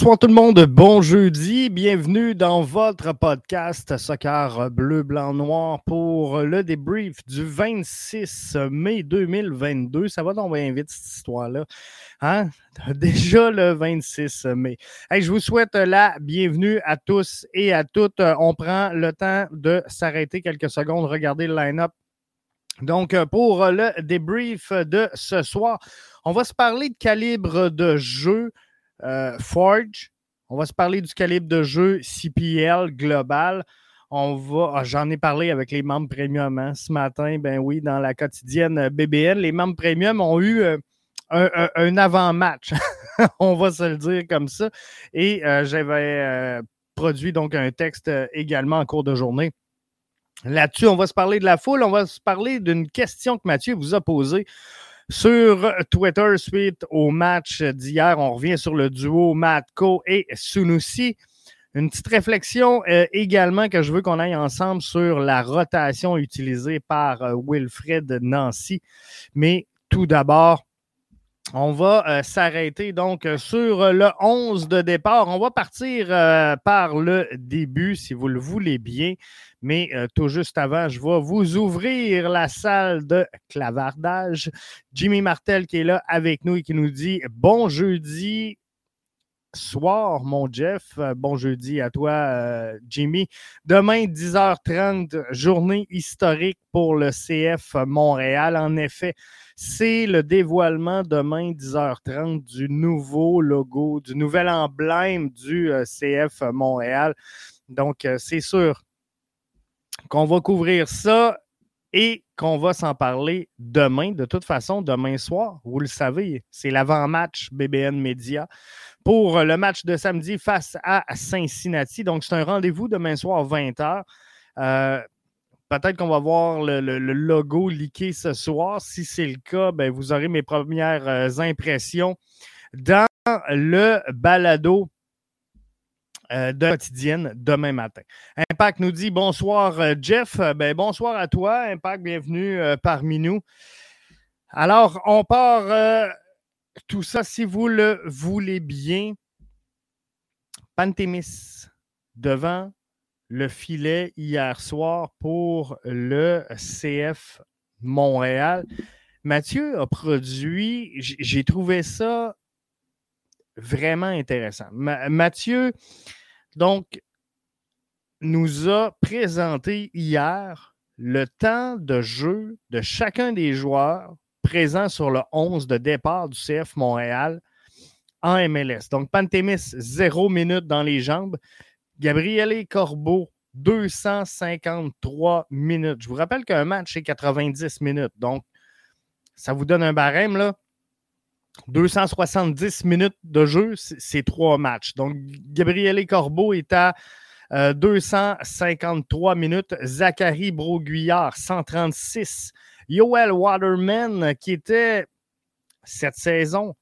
Bonsoir tout le monde, bon jeudi, bienvenue dans votre podcast Soccer Bleu, Blanc, Noir pour le débrief du 26 mai 2022. Ça va donc bien vite cette histoire-là. Hein? Déjà le 26 mai. je vous souhaite la bienvenue à tous et à toutes. On prend le temps de s'arrêter quelques secondes, regarder le line-up. Donc, pour le débrief de ce soir, on va se parler de calibre de jeu. Euh, Forge. On va se parler du calibre de jeu CPL global. On va, ah, j'en ai parlé avec les membres premium hein, ce matin. Ben oui, dans la quotidienne BBN, les membres premium ont eu euh, un, avant-match. on va se le dire comme ça. Et euh, j'avais produit donc un texte également en cours de journée. Là-dessus, on va se parler de la foule. On va se parler d'une question que Mathieu vous a posée sur Twitter, suite au match d'hier, on revient sur le duo Matko et Sunusi. Une petite réflexion euh, également que je veux qu'on aille ensemble sur la rotation utilisée par euh, Wilfred Nancy. Mais tout d'abord, on va euh, s'arrêter donc sur le 11 de départ. On va partir par le début, si vous le voulez bien. Mais euh, tout juste avant, je vais vous ouvrir la salle de clavardage. Jimmy Martel qui est là avec nous et qui nous dit bon jeudi soir, mon Jeff. Euh, bon jeudi à toi, euh, Jimmy. Demain, 10h30, journée historique pour le CF Montréal. En effet, c'est le dévoilement demain, 10h30, du nouveau logo, du nouvel emblème du CF Montréal. Donc, c'est sûr, qu'on va couvrir ça et qu'on va s'en parler demain. De toute façon, demain soir, vous le savez, c'est l'avant-match BBN Media pour le match de samedi face à Cincinnati. Donc, c'est un rendez-vous demain soir, 20h. Euh, peut-être qu'on va voir le, logo liqué ce soir. Si c'est le cas, ben, vous aurez mes premières euh, impressions dans le balado euh, de quotidienne demain matin. Impact nous dit bonsoir euh, Jeff. Euh, ben, bonsoir à toi. Impact, bienvenue parmi nous. Alors, on part tout ça, si vous le voulez bien. Pantémis devant le filet hier soir pour le CF Montréal. Mathieu a produit, j'ai trouvé ça vraiment intéressant. Mathieu, donc, nous a présenté hier le temps de jeu de chacun des joueurs présents sur le 11 de départ du CF Montréal en MLS. Donc, Pantémis, zéro minute dans les jambes. Gabriele Corbeau, 253 minutes. Je vous rappelle qu'un match, c'est 90 minutes. Donc, ça vous donne un barème, là. 270 minutes de jeu, c'est trois matchs. Donc, Gabriele Corbeau est à 253 euh, minutes. Zachary Broguillard, 136. Yoel Waterman, qui était cette saison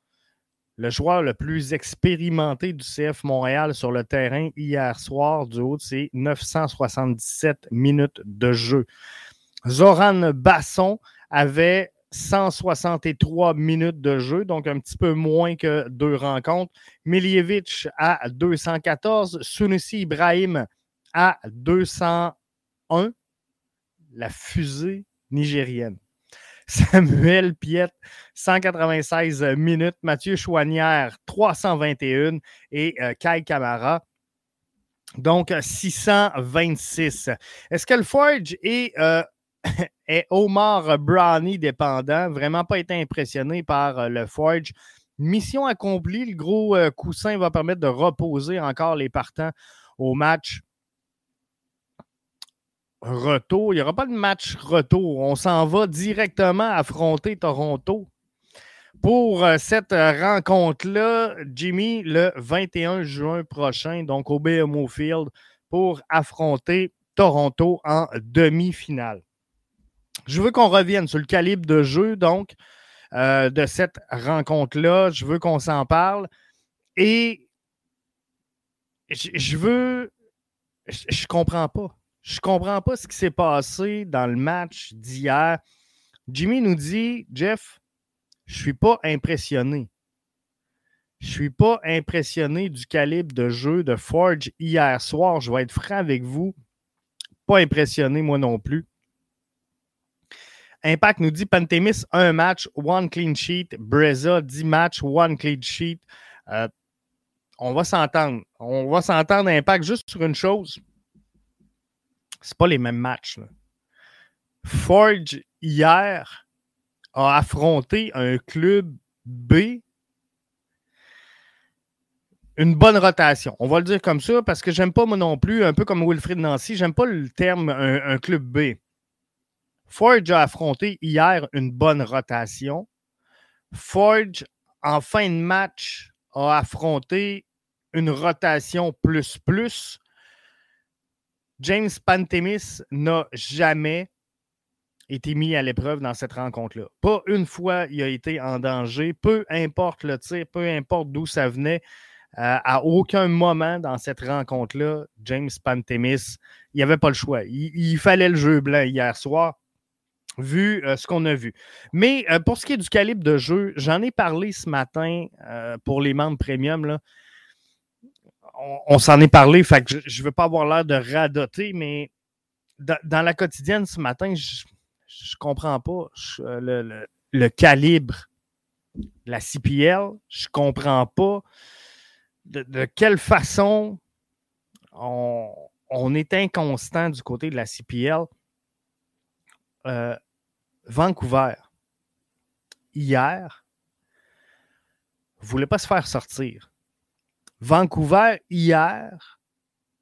le joueur le plus expérimenté du CF Montréal sur le terrain hier soir, du haut de ses 977 minutes de jeu. Zoran Basson avait 163 minutes de jeu, donc un petit peu moins que deux rencontres. Miljevic à 214, Sunusi Ibrahim à 201, la fusée nigérienne. Samuel Piet, 196 minutes. Mathieu Chouanière, 321. Et euh, Kai Kamara, donc 626. Est-ce que le Forge est euh, est Omar Brownie dépendant. Vraiment pas été impressionné par euh, le Forge. Mission accomplie. Le gros euh, coussin va permettre de reposer encore les partants au match retour. Il n'y aura pas de match retour. On s'en va directement affronter Toronto. Pour euh, cette rencontre-là, Jimmy, le 21 juin prochain, donc au BMO Field, pour affronter Toronto en demi-finale. Je veux qu'on revienne sur le calibre de jeu, donc, euh, de cette rencontre-là. Je veux qu'on s'en parle. Et je veux. Je, ne comprends pas. Je comprends pas ce qui s'est passé dans le match d'hier. Jimmy nous dit Jeff, je suis pas impressionné. Je suis pas impressionné du calibre de jeu de Forge hier soir. Je vais être franc avec vous. Pas impressionné, moi non plus. Impact nous dit Pantémis, un match, one clean sheet. Breza, 10 matchs, one clean sheet. Euh, on va s'entendre. On va s'entendre, Impact, juste sur une chose. C'est pas les mêmes matchs. Forge, hier, a affronté un club B. Une bonne rotation. On va le dire comme ça parce que j'aime pas moi non plus, un peu comme Wilfried Nancy, j'aime pas le terme un club B. Forge a affronté hier une bonne rotation. Forge, en fin de match, a affronté une rotation plus-plus. James Pantemis n'a jamais été mis à l'épreuve dans cette rencontre-là. Pas une fois il a été en danger, peu importe le tir, peu importe d'où ça venait. Euh, à aucun moment dans cette rencontre-là, James Pantemis, il n'y avait pas le choix. il, fallait le jeu blanc hier soir vu euh, ce qu'on a vu. Mais euh, pour ce qui est du calibre de jeu, j'en ai parlé ce matin euh, pour les membres premium. Là. On, s'en est parlé, fait je ne veux pas avoir l'air de radoter, mais dans, la quotidienne ce matin, je ne comprends pas le, calibre de la CPL. Je ne comprends pas de, quelle façon on, on, est inconstant du côté de la CPL. Vancouver, hier, voulait pas se faire sortir. Vancouver, hier,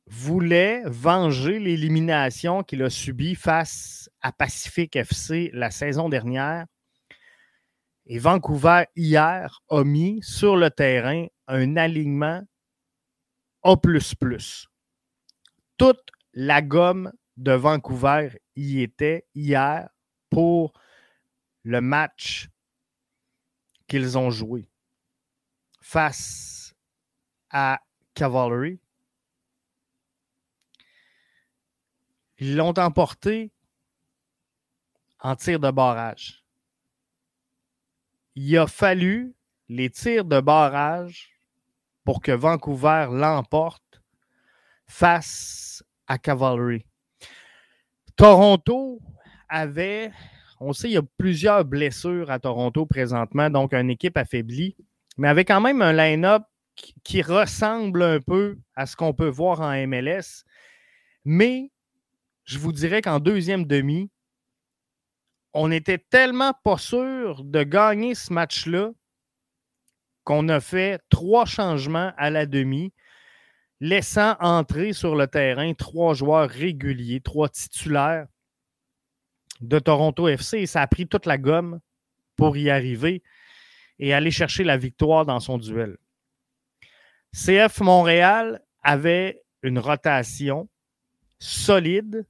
voulait venger l'élimination qu'il a subie face à Pacific FC la saison dernière. Et Vancouver, hier, a mis sur le terrain un alignement A. Toute la gomme de Vancouver y était hier pour le match qu'ils ont joué face à Cavalry. Ils l'ont emporté en tir de barrage. Il a fallu les tirs de barrage pour que Vancouver l'emporte face à Cavalry. Toronto avait, on sait, il y a plusieurs blessures à Toronto présentement, donc une équipe affaiblie, mais avait quand même un line-up qui, ressemble un peu à ce qu'on peut voir en MLS. Mais je vous dirais qu'en deuxième demi, on n'était tellement pas sûr de gagner ce match-là qu'on a fait trois changements à la demi, laissant entrer sur le terrain trois joueurs réguliers, trois titulaires de Toronto FC et ça a pris toute la gomme pour y arriver et aller chercher la victoire dans son duel. CF Montréal avait une rotation solide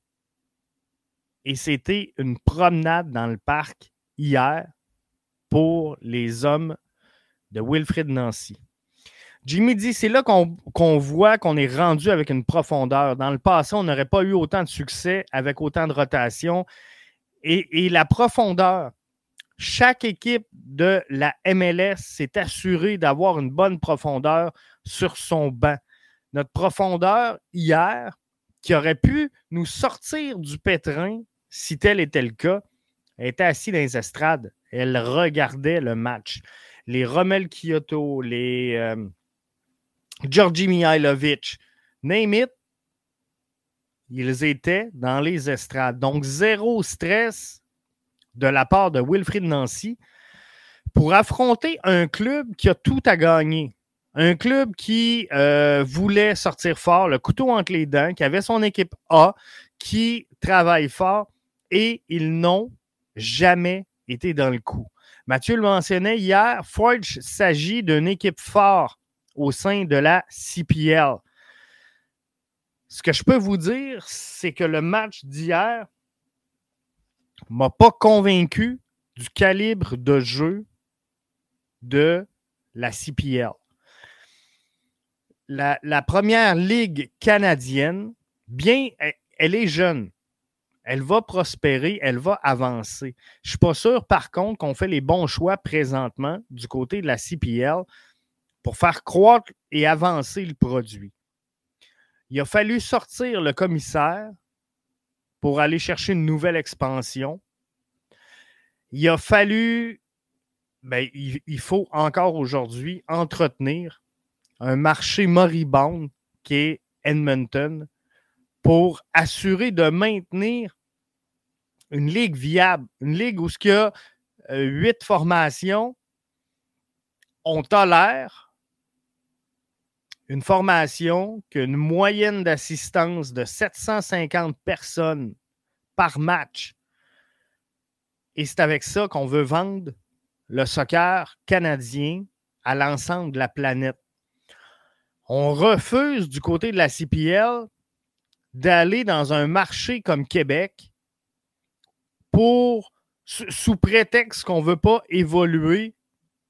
et c'était une promenade dans le parc hier pour les hommes de Wilfrid Nancy. Jimmy dit, c'est là qu'on voit qu'on est rendu avec une profondeur. Dans le passé, on n'aurait pas eu autant de succès avec autant de rotation et, la profondeur. Chaque équipe de la MLS s'est assurée d'avoir une bonne profondeur sur son banc. Notre profondeur hier, qui aurait pu nous sortir du pétrin si tel était le cas, était assise dans les estrades. Elle regardait le match. Les Romel Kyoto, les euh, Georgi Mihailovic, name it, ils étaient dans les estrades. Donc, zéro stress de la part de Wilfried Nancy pour affronter un club qui a tout à gagner. Un club qui euh, voulait sortir fort, le couteau entre les dents, qui avait son équipe A, qui travaille fort et ils n'ont jamais été dans le coup. Mathieu le mentionnait hier, Forge s'agit d'une équipe forte au sein de la CPL. Ce que je peux vous dire, c'est que le match d'hier m'a pas convaincu du calibre de jeu de la CPL. La, première ligue canadienne, bien, elle, est jeune. Elle va prospérer, elle va avancer. Je ne suis pas sûr, par contre, qu'on fait les bons choix présentement du côté de la CPL pour faire croître et avancer le produit. Il a fallu sortir le commissaire pour aller chercher une nouvelle expansion. Il a fallu, ben, il, faut encore aujourd'hui entretenir un marché moribond qui est Edmonton pour assurer de maintenir une ligue viable, une ligue où il y a euh, huit formations, on tolère une formation qui a une moyenne d'assistance de 750 personnes par match. Et c'est avec ça qu'on veut vendre le soccer canadien à l'ensemble de la planète. On refuse du côté de la CPL d'aller dans un marché comme Québec sous prétexte qu'on ne veut pas évoluer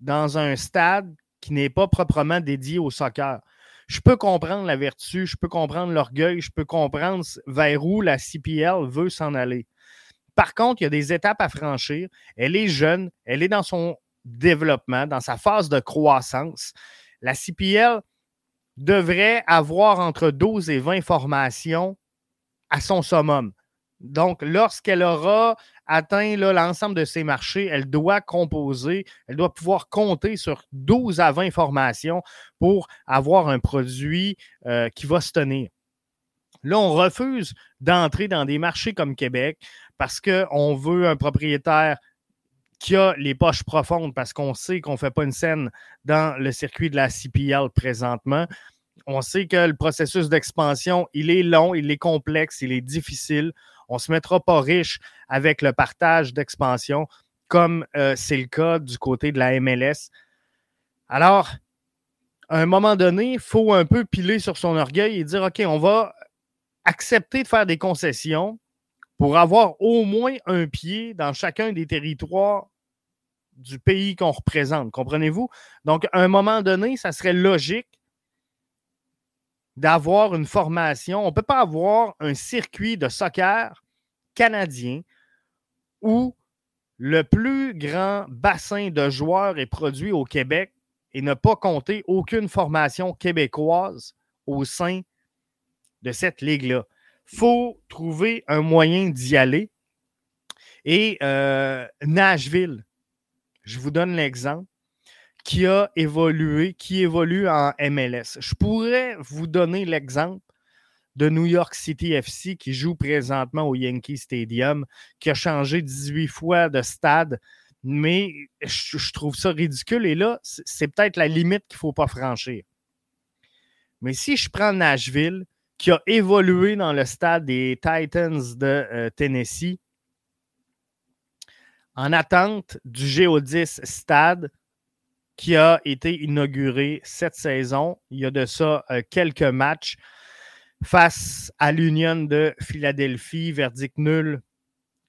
dans un stade qui n'est pas proprement dédié au soccer. Je peux comprendre la vertu, je peux comprendre l'orgueil, je peux comprendre vers où la CPL veut s'en aller. Par contre, il y a des étapes à franchir. Elle est jeune, elle est dans son développement, dans sa phase de croissance. La CPL devrait avoir entre 12 et 20 formations à son summum. Donc, lorsqu'elle aura atteint l'ensemble de ses marchés, elle doit composer, elle doit pouvoir compter sur 12 à 20 formations pour avoir un produit euh, qui va se tenir. Là, on refuse d'entrer dans des marchés comme Québec parce qu'on veut un propriétaire qui a les poches profondes parce qu'on sait qu'on ne fait pas une scène dans le circuit de la CPL présentement. On sait que le processus d'expansion, il est long, il est complexe, il est difficile. On ne se mettra pas riche avec le partage d'expansion comme euh, c'est le cas du côté de la MLS. Alors, à un moment donné, il faut un peu piler sur son orgueil et dire, OK, on va accepter de faire des concessions pour avoir au moins un pied dans chacun des territoires du pays qu'on représente. Comprenez-vous? Donc, à un moment donné, ça serait logique d'avoir une formation. On ne peut pas avoir un circuit de soccer canadien où le plus grand bassin de joueurs est produit au Québec et ne pas compter aucune formation québécoise au sein de cette ligue-là. Il faut trouver un moyen d'y aller. Et euh, Nashville, je vous donne l'exemple qui a évolué, qui évolue en MLS. Je pourrais vous donner l'exemple de New York City FC qui joue présentement au Yankee Stadium, qui a changé 18 fois de stade, mais je, trouve ça ridicule. Et là, c'est peut-être la limite qu'il ne faut pas franchir. Mais si je prends Nashville, qui a évolué dans le stade des Titans de euh, Tennessee, en attente du Géodis Stade, qui a été inauguré cette saison. Il y a de ça euh, quelques matchs face à l'Union de Philadelphie, verdict nul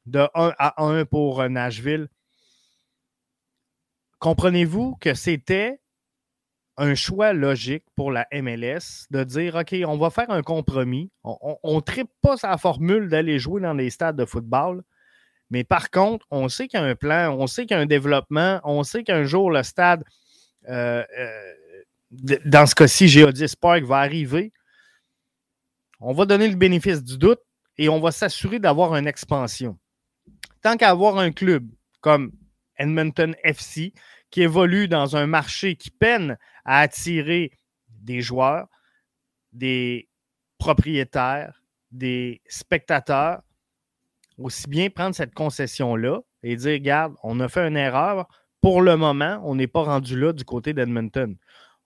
de 1 à 1 pour euh, Nashville. Comprenez-vous que c'était un choix logique pour la MLS de dire OK, on va faire un compromis. On ne tripe pas sa formule d'aller jouer dans les stades de football. Mais par contre, on sait qu'il y a un plan, on sait qu'il y a un développement, on sait qu'un jour le stade, euh, euh, dans ce cas-ci, Geodis Park va arriver. On va donner le bénéfice du doute et on va s'assurer d'avoir une expansion. Tant qu'à avoir un club comme Edmonton FC qui évolue dans un marché qui peine à attirer des joueurs, des propriétaires, des spectateurs, aussi bien prendre cette concession-là et dire, regarde, on a fait une erreur. Pour le moment, on n'est pas rendu là du côté d'Edmonton.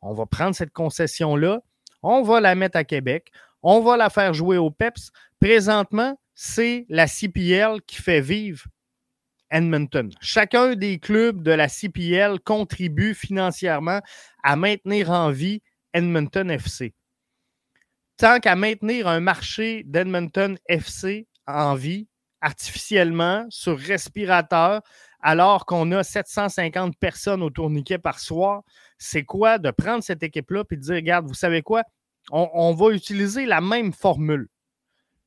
On va prendre cette concession-là, on va la mettre à Québec, on va la faire jouer au PEPS. Présentement, c'est la CPL qui fait vivre Edmonton. Chacun des clubs de la CPL contribue financièrement à maintenir en vie Edmonton FC. Tant qu'à maintenir un marché d'Edmonton FC en vie, artificiellement sur respirateur alors qu'on a 750 personnes au tourniquet par soir, c'est quoi de prendre cette équipe-là et de dire, regarde, vous savez quoi, on, va utiliser la même formule.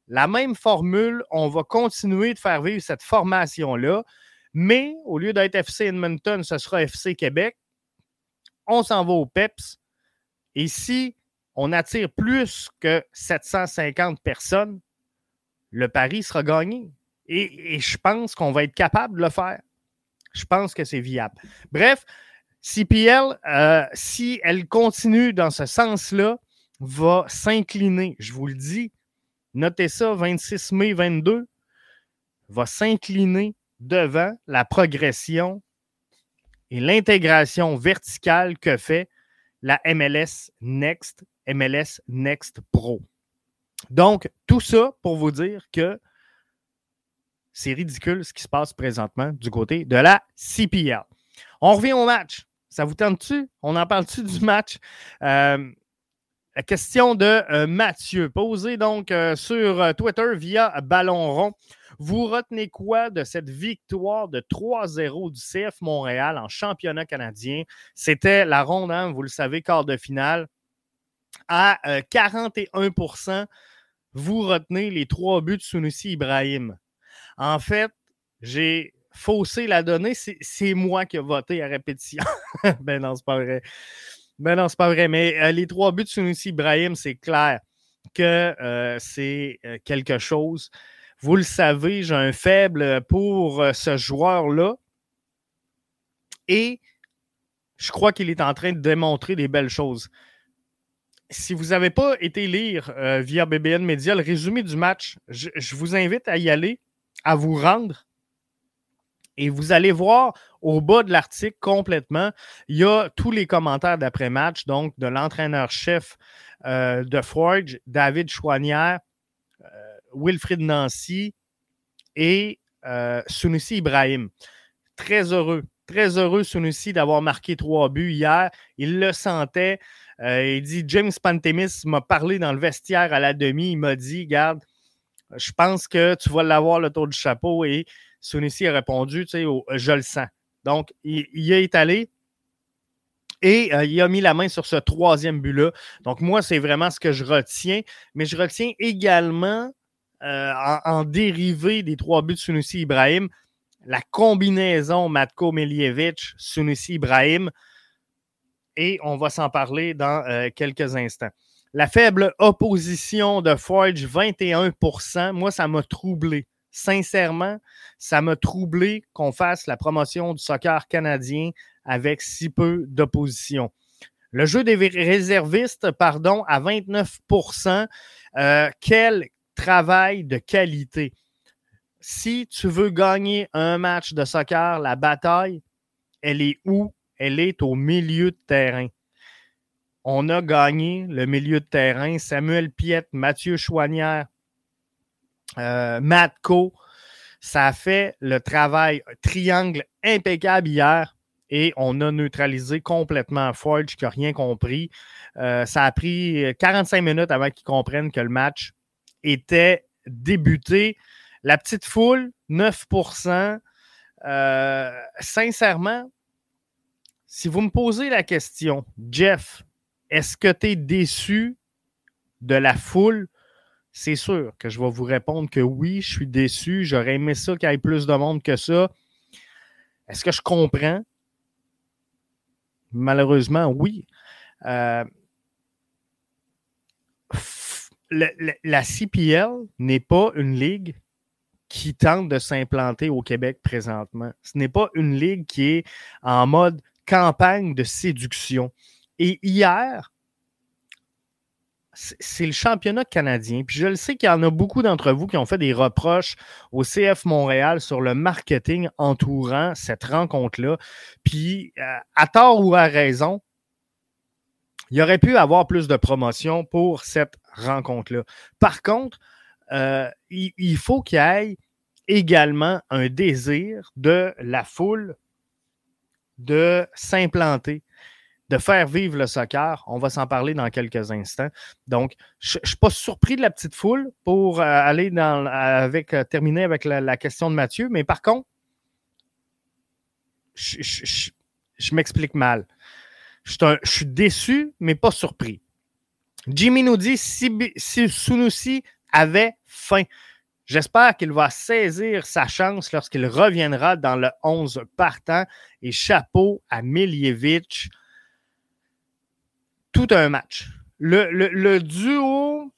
La même formule, on va continuer de faire vivre cette formation-là, mais au lieu d'être FC Edmonton, ce sera FC Québec. On s'en va au PEPS, Et si on attire plus que 750 personnes, le pari sera gagné. Et, je pense qu'on va être capable de le faire. Je pense que c'est viable. Bref, CPL, euh, si elle continue dans ce sens-là, va s'incliner. Je vous le dis, notez ça, 26 mai 22, va s'incliner devant la progression et l'intégration verticale que fait la MLS Next, MLS Next Pro. Donc, tout ça pour vous dire que c'est ridicule ce qui se passe présentement du côté de la CPL. On revient au match. Ça vous tente-tu? On en parle-tu du match? Euh, la question de euh, Mathieu, posée donc euh, sur Twitter via Ballon Rond. Vous retenez quoi de cette victoire de 3-0 du CF Montréal en championnat canadien? C'était la ronde, hein, vous le savez, quart de finale. À 41% vous retenez les trois buts de Sunusi Ibrahim. En fait, j'ai faussé la donnée. C'est moi qui ai voté à répétition. ben non, c'est pas vrai. Ben non, c'est pas vrai. Mais euh, les trois buts de Sunusi Ibrahim, c'est clair que euh, c'est euh, quelque chose. Vous le savez, j'ai un faible pour ce joueur-là. Et je crois qu'il est en train de démontrer des belles choses si vous n'avez pas été lire via BBN Media le résumé du match, je, vous invite à y aller, à vous rendre. Et vous allez voir au bas de l'article complètement, il y a tous les commentaires d'après-match, donc de l'entraîneur-chef euh, de Forge, David Chouanière, euh, Wilfrid Nancy et Sunusi Ibrahim. Très heureux, très heureux Sunusi d'avoir marqué trois buts hier. Il le sentait. Euh, il dit James Pantemis m'a parlé dans le vestiaire à la demi. Il m'a dit Garde, je pense que tu vas l'avoir le tour du chapeau. Et Sunissi a répondu tu sais, Je le sens. Donc, il, y a étalé. Et euh, il a mis la main sur ce troisième but-là. Donc, moi, c'est vraiment ce que je retiens. Mais je retiens également, euh, en, dérivé des trois buts de Sunusi Ibrahim, la combinaison Matko Miljevic, Sunusi Ibrahim et on va s'en parler dans euh, quelques instants. La faible opposition de Forge, 21% Moi, ça m'a troublé. Sincèrement, ça m'a troublé qu'on fasse la promotion du soccer canadien avec si peu d'opposition. Le jeu des réservistes, pardon, à 29% euh, Quel travail de qualité. Si tu veux gagner un match de soccer, la bataille, elle est où? elle est au milieu de terrain. On a gagné le milieu de terrain. Samuel Piette, Mathieu Chouanière, euh, Matko. Ça a fait le travail triangle impeccable hier et on a neutralisé complètement Forge qui n'a rien compris. Euh, ça a pris 45 minutes avant qu'ils comprennent que le match était débuté. La petite foule, 9% euh, Sincèrement, si vous me posez la question, Jeff, est-ce que tu es déçu de la foule? C'est sûr que je vais vous répondre que oui, je suis déçu. J'aurais aimé ça qu'il y ait plus de monde que ça. Est-ce que je comprends? Malheureusement, oui. Euh, la CPL n'est pas une ligue qui tente de s'implanter au Québec présentement. Ce n'est pas une ligue qui est en mode campagne de séduction. Et hier, c'est le championnat canadien. Puis je le sais qu'il y en a beaucoup d'entre vous qui ont fait des reproches au CF Montréal sur le marketing entourant cette rencontre-là. Puis, euh, à tort ou à raison, il aurait pu avoir plus de promotion pour cette rencontre-là. Par contre, euh, il, il, faut qu'il y ait également un désir de la foule de s'implanter, de faire vivre le soccer. On va s'en parler dans quelques instants. Donc, je ne suis pas surpris de la petite foule pour euh, aller avec, euh, terminer avec la, question de Mathieu, mais par contre, je, m'explique mal. Je suis déçu, mais pas surpris. Jimmy nous dit si, si avait faim. J'espère qu'il va saisir sa chance lorsqu'il reviendra dans le 11 partant. Et chapeau à Miljevic. Un match. Le, duo,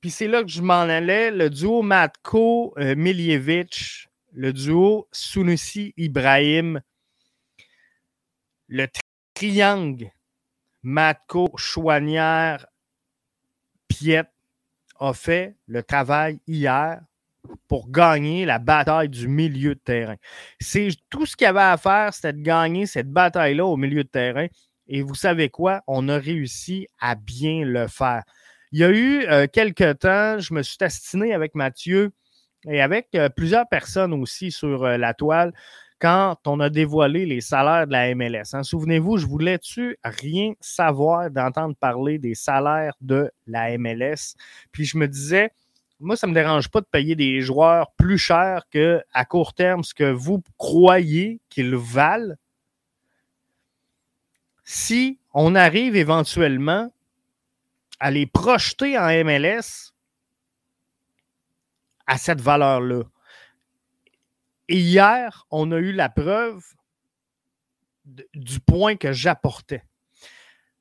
puis c'est là que je m'en allais, le duo Matko euh, le duo Sunusi Ibrahim, le triangle Matko Chouanière Piet a fait le travail hier pour gagner la bataille du milieu de terrain. C'est tout ce qu'il y avait à faire, c'était de gagner cette bataille-là au milieu de terrain. Et vous savez quoi? On a réussi à bien le faire. Il y a eu euh, quelques temps, je me suis astiné avec Mathieu et avec euh, plusieurs personnes aussi sur euh, la toile quand on a dévoilé les salaires de la MLS. Hein. Souvenez-vous, je voulais-tu rien savoir d'entendre parler des salaires de la MLS? Puis je me disais, moi, ça ne me dérange pas de payer des joueurs plus chers qu'à court terme ce que vous croyez qu'ils valent. Si on arrive éventuellement à les projeter en MLS à cette valeur-là. Et hier, on a eu la preuve du point que j'apportais.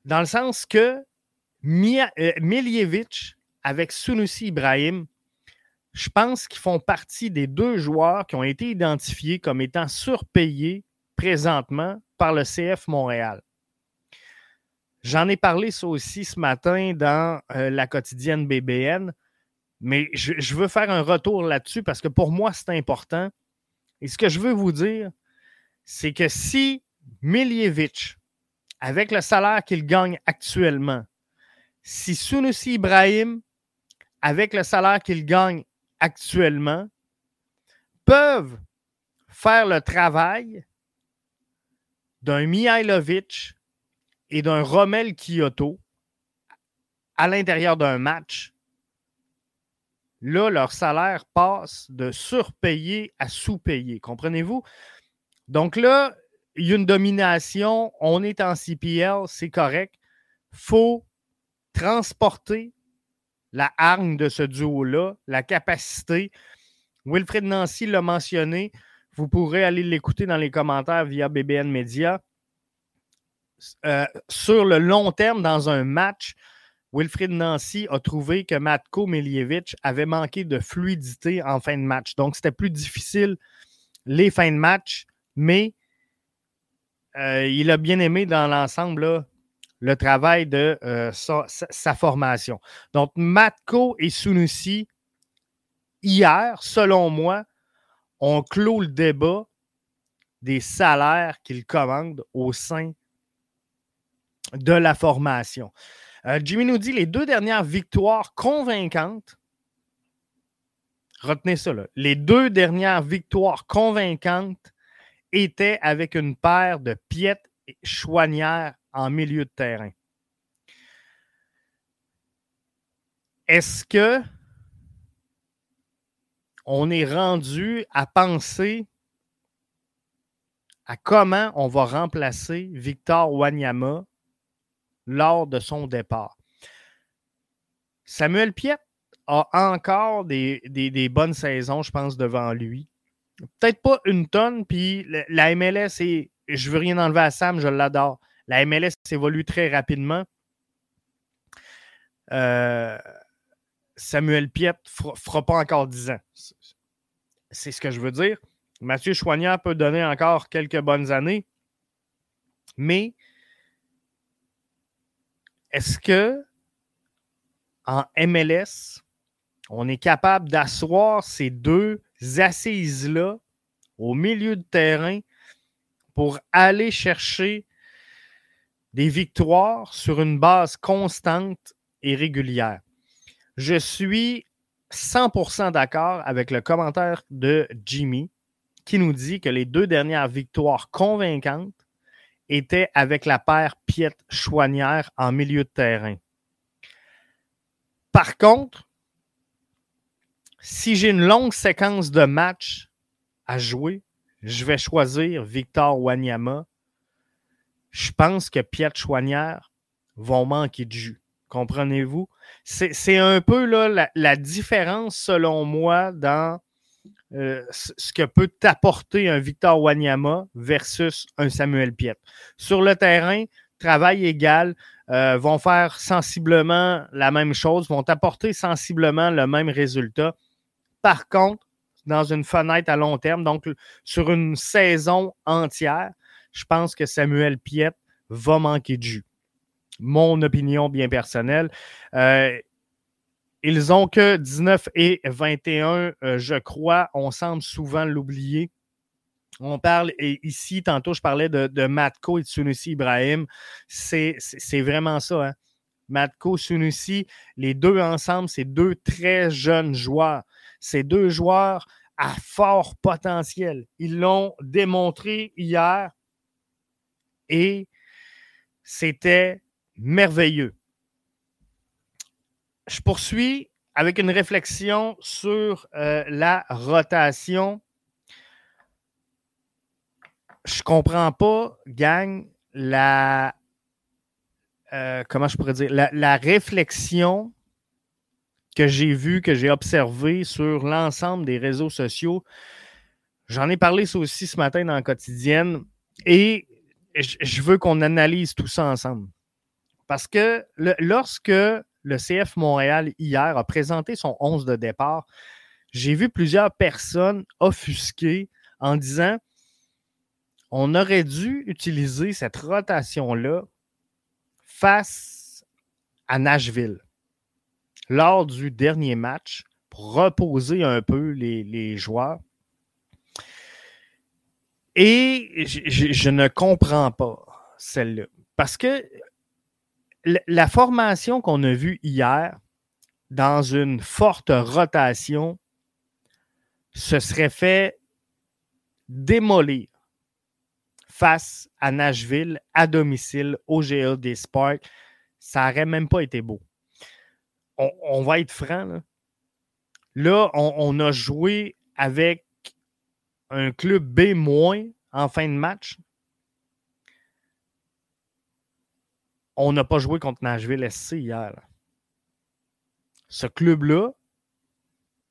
Dans le sens que euh, Miljevic avec Sunusi Ibrahim je pense qu'ils font partie des deux joueurs qui ont été identifiés comme étant surpayés présentement par le CF Montréal. J'en ai parlé ça aussi ce matin dans euh, la quotidienne BBN, mais je, veux faire un retour là-dessus parce que pour moi, c'est important. Et ce que je veux vous dire, c'est que si Miljevic, avec le salaire qu'il gagne actuellement, si Sunusi Ibrahim, avec le salaire qu'il gagne actuellement peuvent faire le travail d'un Mihailovic et d'un Romel Kyoto à l'intérieur d'un match, là, leur salaire passe de surpayé à sous-payé. Comprenez-vous? Donc là, il y a une domination, on est en CPL, c'est correct. Faut transporter la hargne de ce duo-là, la capacité. Wilfred Nancy l'a mentionné. Vous pourrez aller l'écouter dans les commentaires via BBN Media. Euh, sur le long terme, dans un match, Wilfried Nancy a trouvé que Matko Miljevic avait manqué de fluidité en fin de match. Donc, c'était plus difficile les fins de match, mais euh, il a bien aimé dans l'ensemble le travail de euh, sa, formation. Donc, Matko et Sunusi, hier, selon moi, ont clos le débat des salaires qu'ils commandent au sein de la formation. Euh, Jimmy nous dit les deux dernières victoires convaincantes. Retenez ça. Les deux dernières victoires convaincantes étaient avec une paire de piètes et chouanières en milieu de terrain. Est-ce que on est rendu à penser à comment on va remplacer Victor Wanyama lors de son départ? Samuel Piet a encore des, bonnes saisons, je pense, devant lui. Peut-être pas une tonne, puis la MLS, et je veux rien enlever à Sam, je l'adore. La MLS évolue très rapidement. Euh, Samuel Piet ne fera pas encore 10 ans. C'est ce que je veux dire. Mathieu Choignard peut donner encore quelques bonnes années. Mais est-ce que en MLS, on est capable d'asseoir ces deux assises-là au milieu de terrain pour aller chercher des victoires sur une base constante et régulière? Je suis 100% d'accord avec le commentaire de Jimmy qui nous dit que les deux dernières victoires convaincantes étaient avec la paire Piette-Chouanière en milieu de terrain. Par contre, si j'ai une longue séquence de matchs à jouer, je vais choisir Victor Wanyama je pense que Piet Chouanière vont manquer de jus. Comprenez-vous? C'est un peu là, la, différence, selon moi, dans euh, ce que peut t'apporter un Victor Wanyama versus un Samuel Piet. Sur le terrain, travail égal. euh, vont faire sensiblement la même chose, vont apporter sensiblement le même résultat. Par contre, dans une fenêtre à long terme, donc sur une saison entière, je pense que Samuel Piette va manquer de jus. Mon opinion bien personnelle. Euh, ils ont que 19 et 21, euh, je crois. On semble souvent l'oublier. On parle, et ici, tantôt, je parlais de, de Matko et de Sunusi Ibrahim. C'est vraiment ça. Hein? Matko, Sunusi, les deux ensemble, c'est deux très jeunes joueurs. Ces deux joueurs à fort potentiel. Ils l'ont démontré hier et c'était merveilleux. Je poursuis avec une réflexion sur euh, la rotation je comprends pas, gang, la. Euh, comment je pourrais dire? La, réflexion que j'ai vue, que j'ai observée sur l'ensemble des réseaux sociaux. J'en ai parlé ça aussi ce matin dans la quotidienne et je veux qu'on analyse tout ça ensemble. Parce que lorsque le CF Montréal hier a présenté son 11 de départ, j'ai vu plusieurs personnes offusquées en disant on aurait dû utiliser cette rotation-là face à Nashville lors du dernier match pour reposer un peu les, joueurs. Et je, ne comprends pas celle-là. Parce que la formation qu'on a vue hier, dans une forte rotation, se serait fait démolir face à Nashville, à domicile, au GLD Spark. Ça n'aurait même pas été beau. On, va être franc. Là, on, a joué avec un club B- en fin de match. On n'a pas joué contre Nashville SC hier. Ce club-là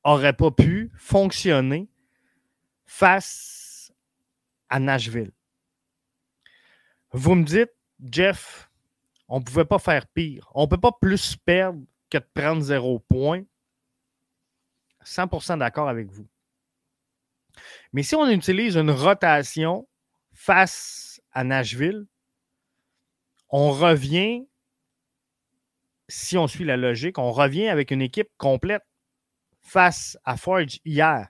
n'aurait pas pu fonctionner face à Nashville. Vous me dites, Jeff, on ne pouvait pas faire pire. On ne peut pas plus perdre que de prendre zéro point. 100% d'accord avec vous. Mais si on utilise une rotation face à Nashville, on revient, si on suit la logique, on revient avec une équipe complète face à Forge hier.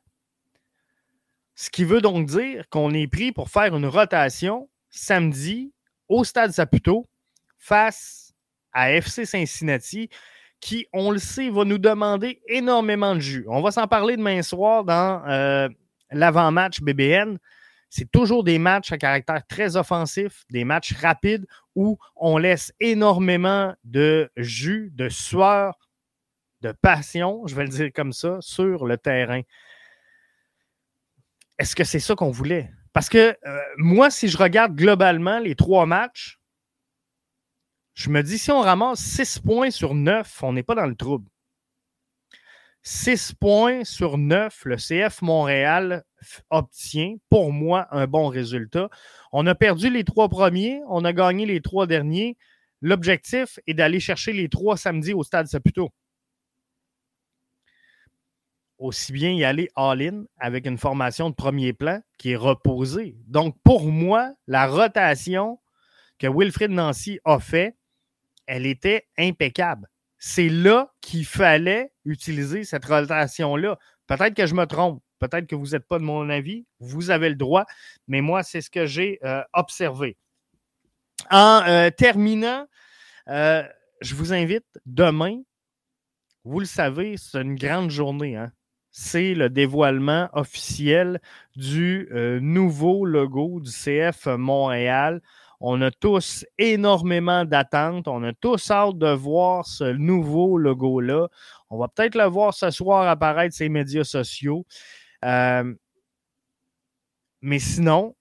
Ce qui veut donc dire qu'on est pris pour faire une rotation samedi au Stade Saputo face à FC Cincinnati qui, on le sait, va nous demander énormément de jus. On va s'en parler demain soir dans euh, l'avant-match BBN. C'est toujours des matchs à caractère très offensif, des matchs rapides où on laisse énormément de jus, de sueur, de passion, je vais le dire comme ça, sur le terrain. Est-ce que c'est ça qu'on voulait? Parce que euh, moi, si je regarde globalement les trois matchs, je me dis, si on ramasse 6 points sur 9, on n'est pas dans le trouble. 6 points sur 9, le CF Montréal obtient, pour moi, un bon résultat. On a perdu les trois premiers, on a gagné les trois derniers. L'objectif est d'aller chercher les trois samedis au Stade Saputo aussi bien y aller all-in avec une formation de premier plan qui est reposée. Donc, pour moi, la rotation que Wilfrid Nancy a fait, elle était impeccable. C'est là qu'il fallait utiliser cette rotation-là. Peut-être que je me trompe, peut-être que vous n'êtes pas de mon avis, vous avez le droit, mais moi, c'est ce que j'ai euh, observé. En euh, terminant, euh, je vous invite demain, vous le savez, c'est une grande journée. Hein? c'est le dévoilement officiel du nouveau logo du CF Montréal. On a tous énormément d'attentes. On a tous hâte de voir ce nouveau logo-là. On va peut-être le voir ce soir apparaître sur les médias sociaux. Euh, mais sinon,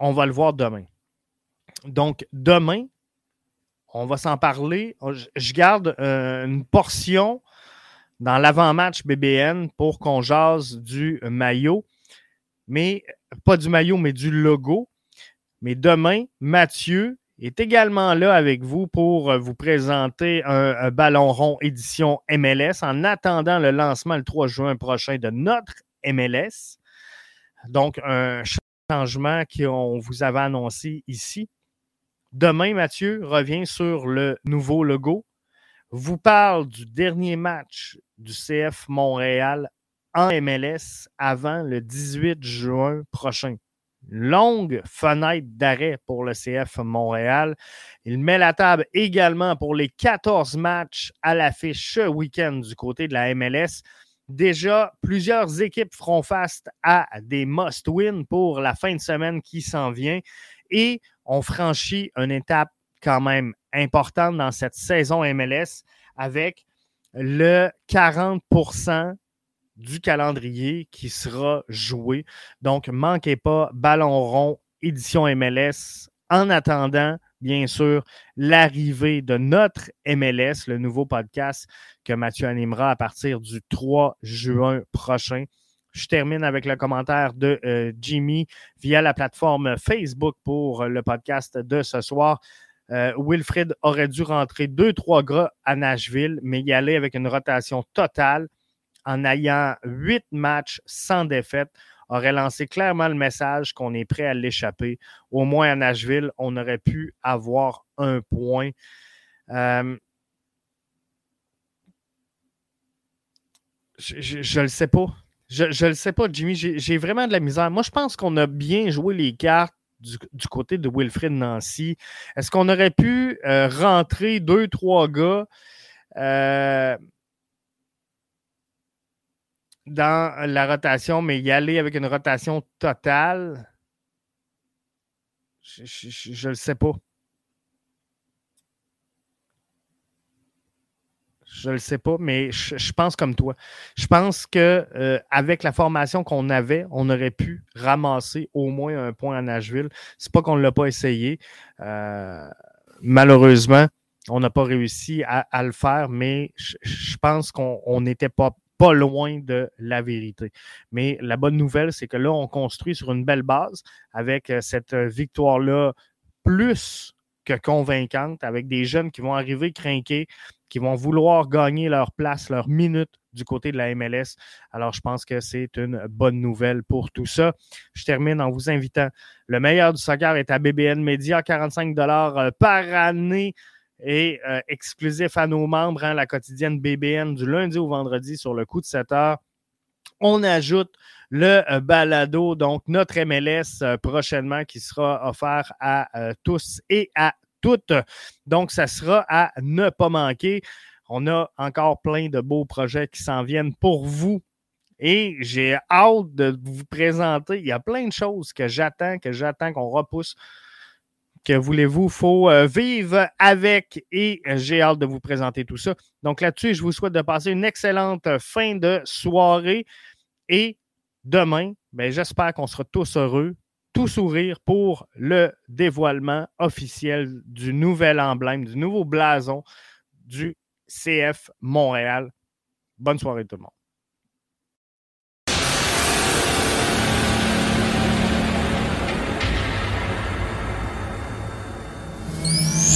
on va le voir demain. Donc, demain, on va s'en parler. Je garde euh, une portion dans l'avant-match BBN pour qu'on jase du maillot. Mais pas du maillot, mais du logo. Mais demain, Mathieu est également là avec vous pour euh, vous présenter un, ballon rond édition MLS en attendant le lancement le 3 juin prochain de notre MLS. Donc, un changement qu'on vous avait annoncé ici. Demain, Mathieu revient sur le nouveau logo. Vous parle du dernier match du CF Montréal en MLS avant le 18 juin prochain longue fenêtre d'arrêt pour le CF Montréal. Il met la table également pour les 14 matchs à l'affiche ce week-end du côté de la MLS. Déjà, plusieurs équipes feront face à des must-win pour la fin de semaine qui s'en vient et on franchit une étape quand même importante dans cette saison MLS avec le 40 du calendrier qui sera joué. Donc, manquez pas Ballon rond, édition MLS. En attendant, bien sûr, l'arrivée de notre MLS, le nouveau podcast que Mathieu animera à partir du 3 juin prochain. Je termine avec le commentaire de euh, Jimmy via la plateforme Facebook pour le podcast de ce soir. Euh, Wilfred aurait dû rentrer deux, trois gras à Nashville, mais y aller avec une rotation totale en ayant huit matchs sans défaite, aurait lancé clairement le message qu'on est prêt à l'échapper. Au moins à Nashville, on aurait pu avoir un point. Euh, je ne le sais pas. Je le sais pas, Jimmy. J'ai vraiment de la misère. Moi, je pense qu'on a bien joué les cartes du, côté de Wilfred Nancy. Est-ce qu'on aurait pu euh, rentrer deux, trois gars? Euh, dans la rotation, mais y aller avec une rotation totale, je ne le sais pas. Je le sais pas, mais je, pense comme toi. Je pense que euh, avec la formation qu'on avait, on aurait pu ramasser au moins un point à Nashville. C'est pas qu'on ne l'a pas essayé. Euh, malheureusement, on n'a pas réussi à, le faire, mais je, je pense qu'on n'était pas pas loin de la vérité. Mais la bonne nouvelle, c'est que là, on construit sur une belle base avec euh, cette euh, victoire-là plus que convaincante, avec des jeunes qui vont arriver craqués, qui vont vouloir gagner leur place, leur minute du côté de la MLS. Alors, je pense que c'est une bonne nouvelle pour tout ça. Je termine en vous invitant. Le meilleur du soccer est à BBN Media, 45 euh, par année et euh, exclusif à nos membres, hein, la quotidienne BBN du lundi au vendredi sur le coup de 7 heures. On ajoute le euh, balado, donc notre MLS euh, prochainement qui sera offert à tous et à toutes. Donc, ça sera à ne pas manquer. On a encore plein de beaux projets qui s'en viennent pour vous. Et j'ai hâte de vous présenter. Il y a plein de choses que j'attends, que j'attends qu'on repousse que voulez-vous? faut euh, vivre avec et euh, j'ai hâte de vous présenter tout ça. Donc là-dessus, je vous souhaite de passer une excellente fin de soirée et demain, ben, j'espère qu'on sera tous heureux, tout sourire pour le dévoilement officiel du nouvel emblème, du nouveau blason du CF Montréal. Bonne soirée tout le monde. Yeah.